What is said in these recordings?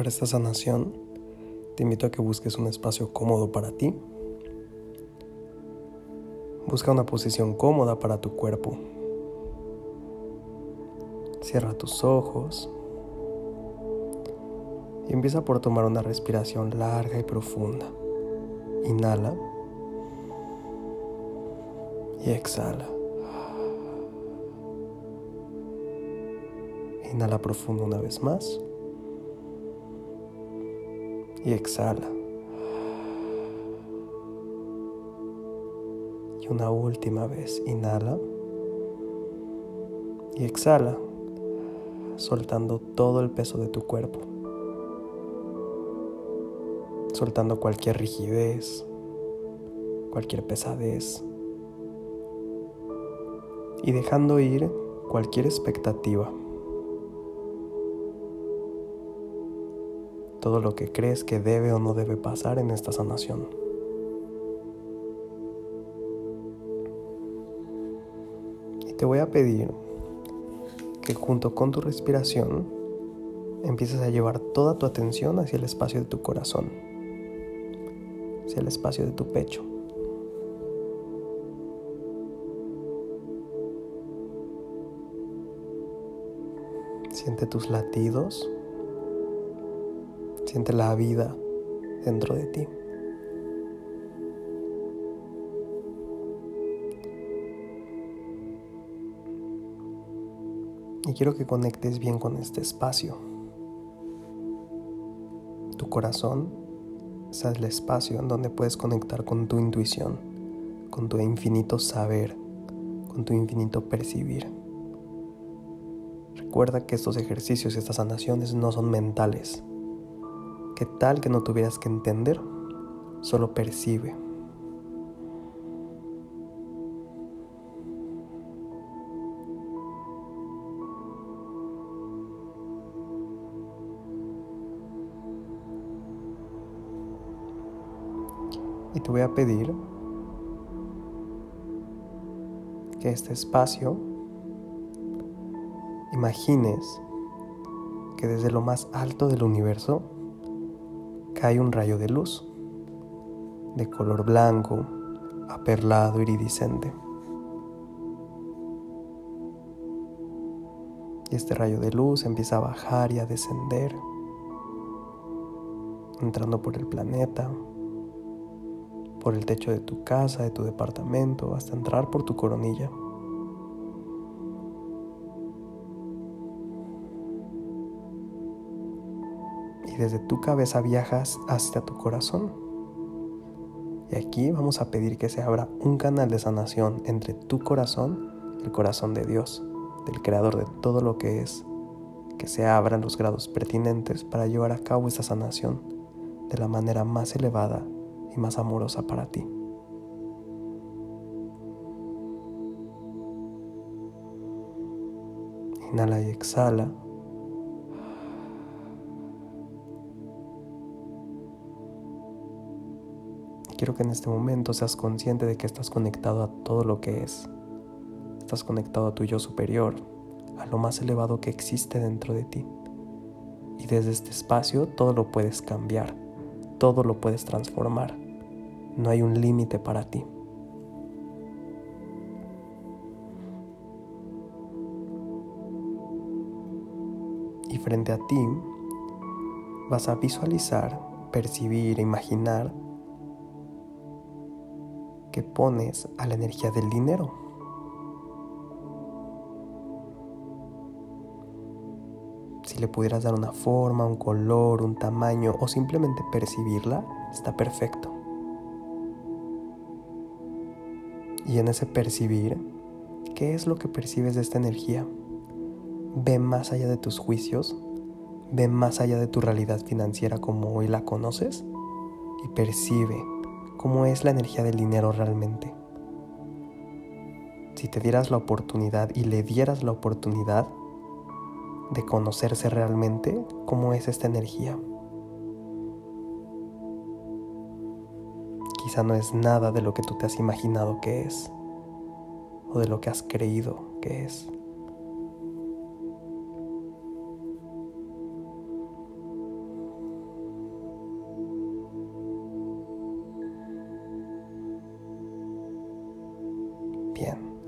Para esta sanación, te invito a que busques un espacio cómodo para ti. Busca una posición cómoda para tu cuerpo. Cierra tus ojos y empieza por tomar una respiración larga y profunda. Inhala y exhala. Inhala profundo una vez más y exhala. Y una última vez, inhala y exhala, soltando todo el peso de tu cuerpo, soltando cualquier rigidez, cualquier pesadez y dejando ir cualquier expectativa. Todo lo que crees que debe o no debe pasar en esta sanación. Y te voy a pedir que junto con tu respiración empieces a llevar toda tu atención hacia el espacio de tu corazón, hacia el espacio de tu pecho. Siente tus latidos Siente la vida dentro de ti. Y quiero que conectes bien con este espacio. Tu corazón es el espacio en donde puedes conectar con tu intuición, con tu infinito saber, con tu infinito percibir. Recuerda que estos ejercicios y estas sanaciones no son mentales, que tal que no tuvieras que entender, solo percibe. Y te voy a pedir que este espacio imagines que desde lo más alto del universo cae un rayo de luz de color blanco, aperlado, iridiscente. Y este rayo de luz empieza a bajar y a descender, entrando por el planeta, por el techo de tu casa, de tu departamento, hasta entrar por tu coronilla. Desde tu cabeza viajas hacia tu corazón. Y aquí vamos a pedir que se abra un canal de sanación entre tu corazón y el corazón de Dios, del creador de todo lo que es. Que se abran los grados pertinentes para llevar a cabo esa sanación de la manera más elevada y más amorosa para ti. Inhala y exhala. Quiero que en este momento seas consciente de que estás conectado a todo lo que es. Estás conectado a tu yo superior, a lo más elevado que existe dentro de ti. Y desde este espacio todo lo puedes cambiar, todo lo puedes transformar. No hay un límite para ti. Y frente a ti vas a visualizar, percibir, imaginar que pones a la energía del dinero. Si le pudieras dar una forma, un color, un tamaño o simplemente percibirla, está perfecto. Y en ese percibir, ¿qué es lo que percibes de esta energía? Ve más allá de tus juicios, ve más allá de tu realidad financiera como hoy la conoces y percibe cómo es la energía del dinero realmente. Si te dieras la oportunidad y le dieras la oportunidad de conocerse realmente cómo es esta energía. Quizá no es nada de lo que tú te has imaginado que es o de lo que has creído que es.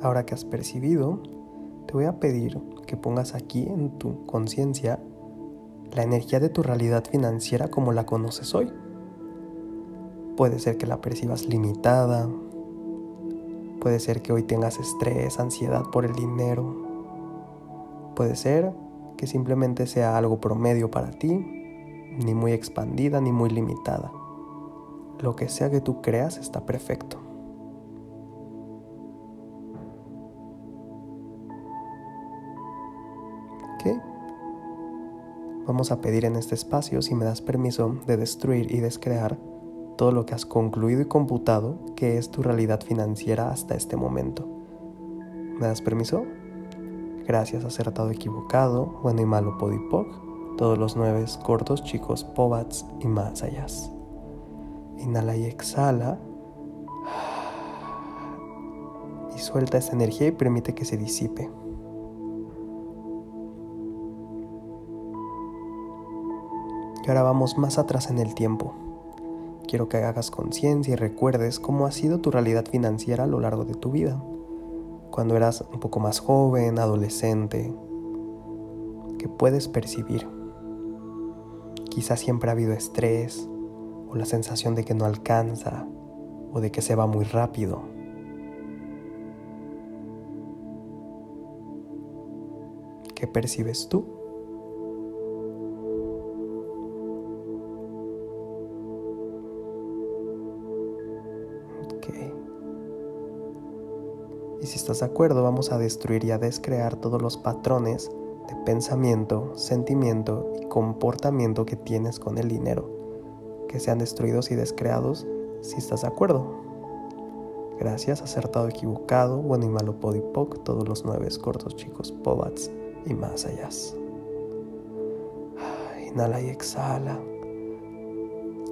Ahora que has percibido, te voy a pedir que pongas aquí en tu conciencia la energía de tu realidad financiera como la conoces hoy. Puede ser que la percibas limitada, puede ser que hoy tengas estrés, ansiedad por el dinero, puede ser que simplemente sea algo promedio para ti, ni muy expandida ni muy limitada. Lo que sea que tú creas está perfecto. Vamos a pedir en este espacio si me das permiso de destruir y descrear todo lo que has concluido y computado que es tu realidad financiera hasta este momento. ¿Me das permiso? Gracias, acertado, equivocado, bueno y malo, podipoc, todos los nueve cortos, chicos, pobats y más allá. Inhala y exhala. Y suelta esa energía y permite que se disipe. Y ahora vamos más atrás en el tiempo. Quiero que hagas conciencia y recuerdes cómo ha sido tu realidad financiera a lo largo de tu vida. Cuando eras un poco más joven, adolescente, que puedes percibir. Quizás siempre ha habido estrés o la sensación de que no alcanza o de que se va muy rápido. ¿Qué percibes tú? Y si estás de acuerdo, vamos a destruir y a descrear todos los patrones de pensamiento, sentimiento y comportamiento que tienes con el dinero, que sean destruidos y descreados si estás de acuerdo. Gracias, acertado, equivocado, bueno y malo, podipoc, todos los nueve cortos, chicos, pobats y más allá. Inhala y exhala.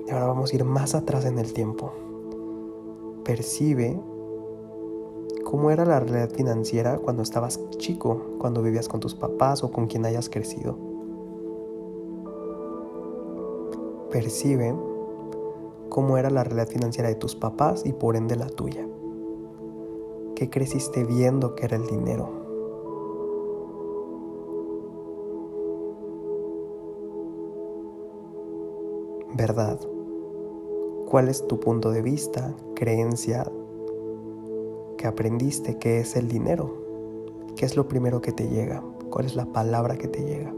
Y ahora vamos a ir más atrás en el tiempo. Percibe cómo era la realidad financiera cuando estabas chico, cuando vivías con tus papás o con quien hayas crecido. Percibe cómo era la realidad financiera de tus papás y por ende la tuya. ¿Qué creciste viendo que era el dinero? ¿Verdad? ¿Cuál es tu punto de vista, creencia, que aprendiste que es el dinero? ¿Qué es lo primero que te llega? ¿Cuál es la palabra que te llega?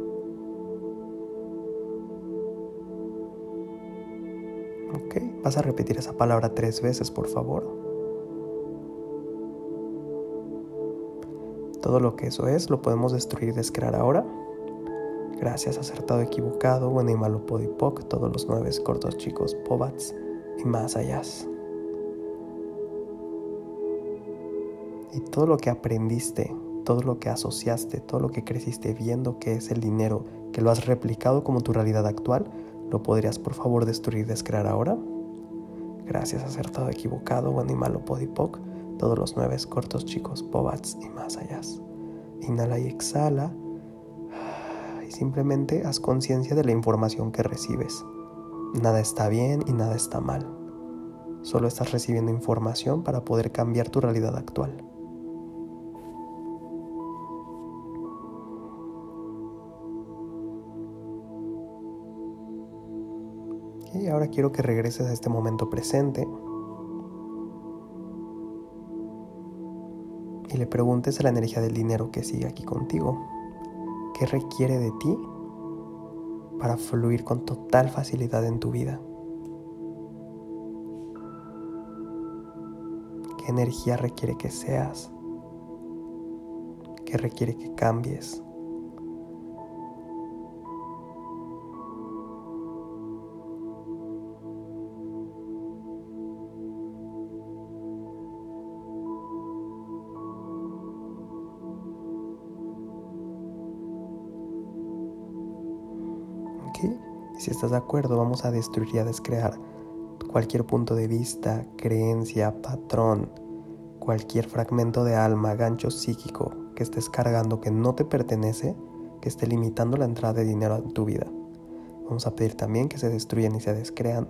Ok, vas a repetir esa palabra tres veces, por favor. Todo lo que eso es lo podemos destruir descrear ahora. Gracias, acertado, equivocado, bueno y malo, podipoc, todos los nueve cortos chicos, pobats y más allá. Y todo lo que aprendiste, todo lo que asociaste, todo lo que creciste viendo que es el dinero, que lo has replicado como tu realidad actual, ¿lo podrías por favor destruir y descrear ahora? Gracias, acertado, equivocado, bueno y malo, podipoc, todos los nueve cortos chicos, pobats y más allá. Inhala y exhala. Y simplemente haz conciencia de la información que recibes. Nada está bien y nada está mal. Solo estás recibiendo información para poder cambiar tu realidad actual. Y ahora quiero que regreses a este momento presente y le preguntes a la energía del dinero que sigue aquí contigo, ¿qué requiere de ti para fluir con total facilidad en tu vida? ¿Qué energía requiere que seas? ¿Qué requiere que cambies? Si estás de acuerdo, vamos a destruir y a descrear cualquier punto de vista, creencia, patrón, cualquier fragmento de alma, gancho psíquico que estés cargando que no te pertenece, que esté limitando la entrada de dinero a tu vida. Vamos a pedir también que se destruyan y se descrean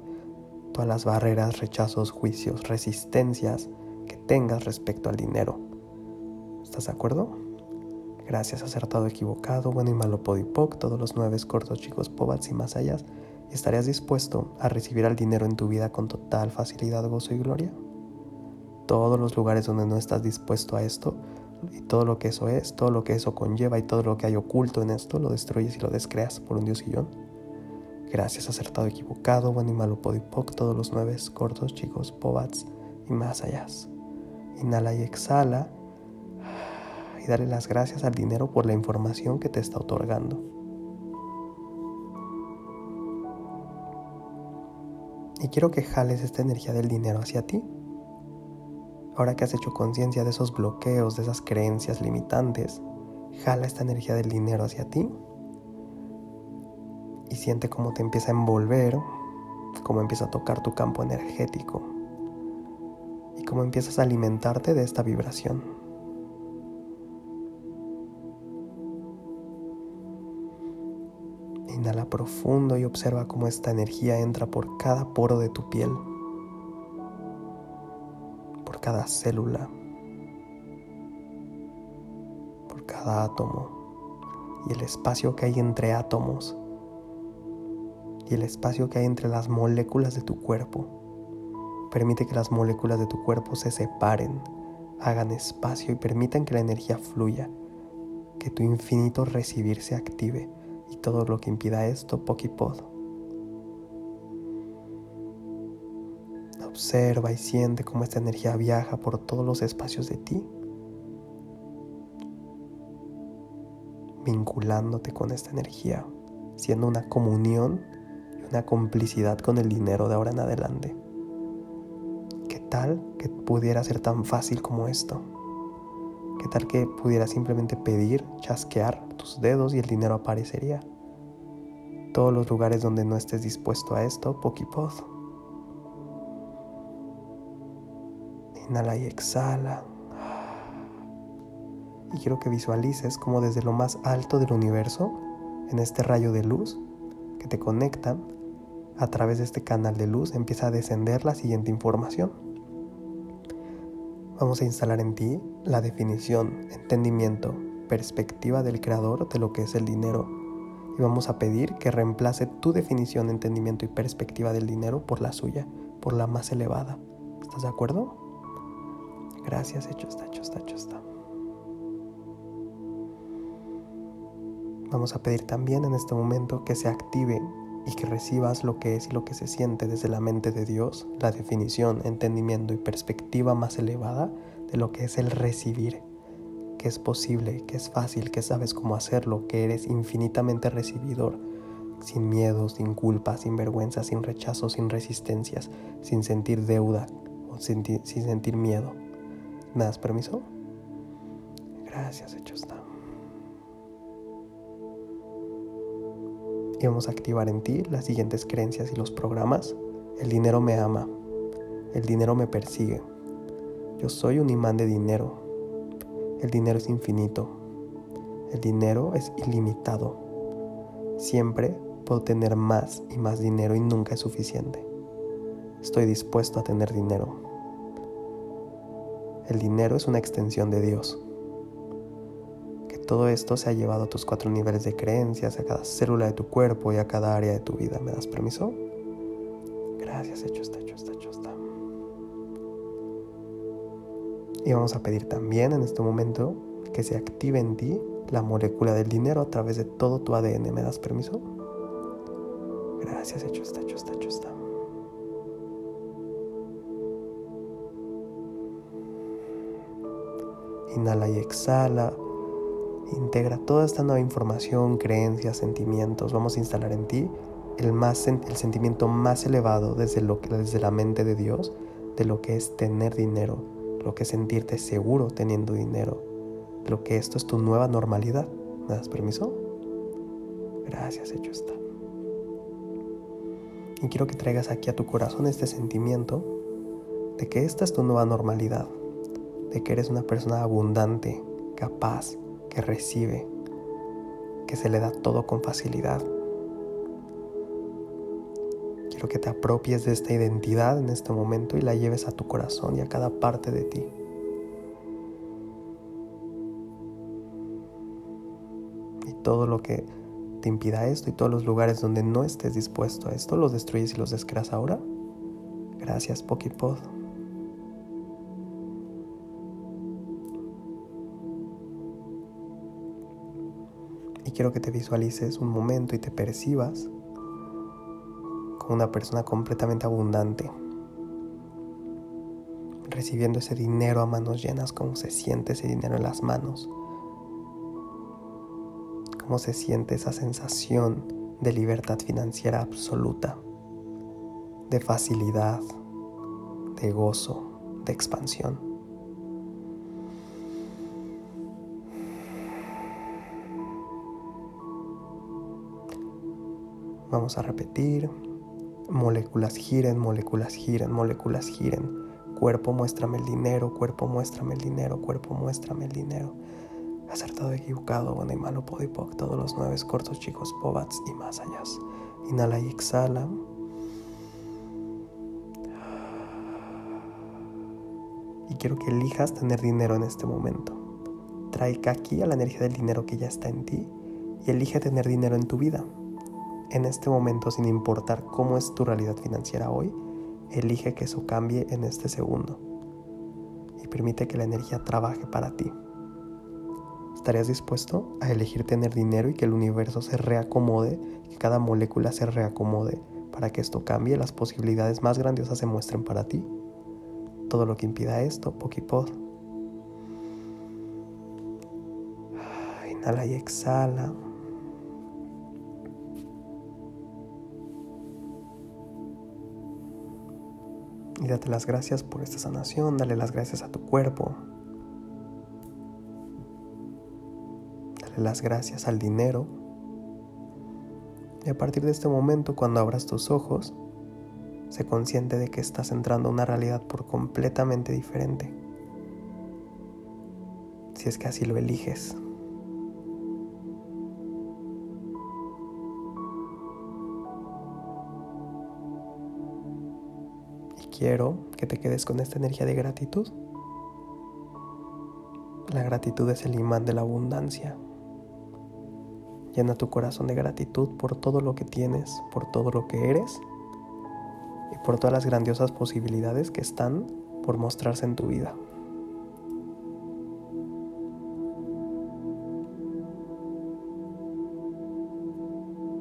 todas las barreras, rechazos, juicios, resistencias que tengas respecto al dinero. ¿Estás de acuerdo? Gracias, acertado, equivocado, bueno y malo, podipoc, todos los nueve cortos, chicos, pobats y más allá. ¿Estarías dispuesto a recibir el dinero en tu vida con total facilidad, gozo y gloria? Todos los lugares donde no estás dispuesto a esto, y todo lo que eso es, todo lo que eso conlleva y todo lo que hay oculto en esto, lo destruyes y lo descreas por un diosillón. Gracias, acertado, equivocado, bueno y malo, podipoc, todos los nueve cortos, chicos, pobats y más allá. Inhala y exhala y dale las gracias al dinero por la información que te está otorgando. Y quiero que jales esta energía del dinero hacia ti. Ahora que has hecho conciencia de esos bloqueos, de esas creencias limitantes, jala esta energía del dinero hacia ti y siente cómo te empieza a envolver, cómo empieza a tocar tu campo energético y cómo empiezas a alimentarte de esta vibración. Inhala profundo y observa cómo esta energía entra por cada poro de tu piel, por cada célula, por cada átomo y el espacio que hay entre átomos y el espacio que hay entre las moléculas de tu cuerpo. Permite que las moléculas de tu cuerpo se separen, hagan espacio y permitan que la energía fluya, que tu infinito recibir se active y todo lo que impida esto, Pokipod. Observa y siente cómo esta energía viaja por todos los espacios de ti, vinculándote con esta energía, siendo una comunión y una complicidad con el dinero de ahora en adelante. ¿Qué tal que pudiera ser tan fácil como esto? ¿Qué tal que pudieras simplemente pedir, chasquear tus dedos y el dinero aparecería? Todos los lugares donde no estés dispuesto a esto, Pokipod. Inhala y exhala. Y quiero que visualices como desde lo más alto del universo, en este rayo de luz que te conecta, a través de este canal de luz empieza a descender la siguiente información vamos a instalar en ti la definición, entendimiento, perspectiva del creador de lo que es el dinero. Y vamos a pedir que reemplace tu definición, entendimiento y perspectiva del dinero por la suya, por la más elevada. ¿Estás de acuerdo? Gracias, hecho está, hecho hecho está. Vamos a pedir también en este momento que se active y que recibas lo que es y lo que se siente desde la mente de Dios, la definición, entendimiento y perspectiva más elevada de lo que es el recibir, que es posible, que es fácil, que sabes cómo hacerlo, que eres infinitamente recibidor, sin miedo, sin culpa, sin vergüenza, sin rechazo, sin resistencias, sin sentir deuda o sin, sentir miedo. ¿Me das permiso? Gracias, hecho está. Y vamos a activar en ti las siguientes creencias y los programas. El dinero me ama. El dinero me persigue. Yo soy un imán de dinero. El dinero es infinito. El dinero es ilimitado. Siempre puedo tener más y más dinero y nunca es suficiente. Estoy dispuesto a tener dinero. El dinero es una extensión de Dios todo esto se ha llevado a tus cuatro niveles de creencias, a cada célula de tu cuerpo y a cada área de tu vida. ¿Me das permiso? Gracias, hecho está, hecho está, hecho está. Y vamos a pedir también en este momento que se active en ti la molécula del dinero a través de todo tu ADN. ¿Me das permiso? Gracias, hecho está, hecho está, hecho está. Inhala y exhala. Integra toda esta nueva información, creencias, sentimientos. Vamos a instalar en ti el, más, el sentimiento más elevado desde, lo desde la mente de Dios de lo que es tener dinero, lo que es sentirte seguro teniendo dinero, lo que esto es tu nueva normalidad. ¿Me das permiso? Gracias, hecho está. Y quiero que traigas aquí a tu corazón este sentimiento de que esta es tu nueva normalidad, de que eres una persona abundante, capaz, que recibe, que se le da todo con facilidad. Quiero que te apropies de esta identidad en este momento y la lleves a tu corazón y a cada parte de ti. Y todo lo que te impida esto y todos los lugares donde no estés dispuesto a esto, los destruyes y los descreas ahora. Gracias, Pokipod. Quiero que te visualices un momento y te percibas como una persona completamente abundante, recibiendo ese dinero a manos llenas, cómo se siente ese dinero en las manos, cómo se siente esa sensación de libertad financiera absoluta, de facilidad, de gozo, de expansión. Vamos a repetir. Moléculas giren, moléculas giren, moléculas giren. Cuerpo, muéstrame el dinero, cuerpo, muéstrame el dinero, cuerpo, muéstrame el dinero. Acertado, equivocado, bueno y malo, podipoc, todos los nueve cortos, chicos, pobats y más allá. Inhala y exhala. Y quiero que elijas tener dinero en este momento. Trae aquí a la energía del dinero que ya está en ti y elige tener dinero en tu vida. En este momento, sin importar cómo es tu realidad financiera hoy, Elige que eso cambie en este segundo y permite que la energía trabaje para ti. ¿Estarías dispuesto a elegir tener dinero y que el universo se reacomode, que cada molécula se reacomode para que esto cambie, las posibilidades más grandiosas se muestren para ti? Todo lo que impida esto, Pokipod. Inhala y exhala. Y date las gracias por esta sanación, dale las gracias a tu cuerpo, dale las gracias al dinero. Y a partir de este momento, cuando abras tus ojos, sé consciente de que estás entrando a una realidad por completamente diferente. Si es que así lo eliges. Quiero que te quedes con esta energía de gratitud. La gratitud es el imán de la abundancia. Llena tu corazón de gratitud por todo lo que tienes, por todo lo que eres y por todas las grandiosas posibilidades que están por mostrarse en tu vida.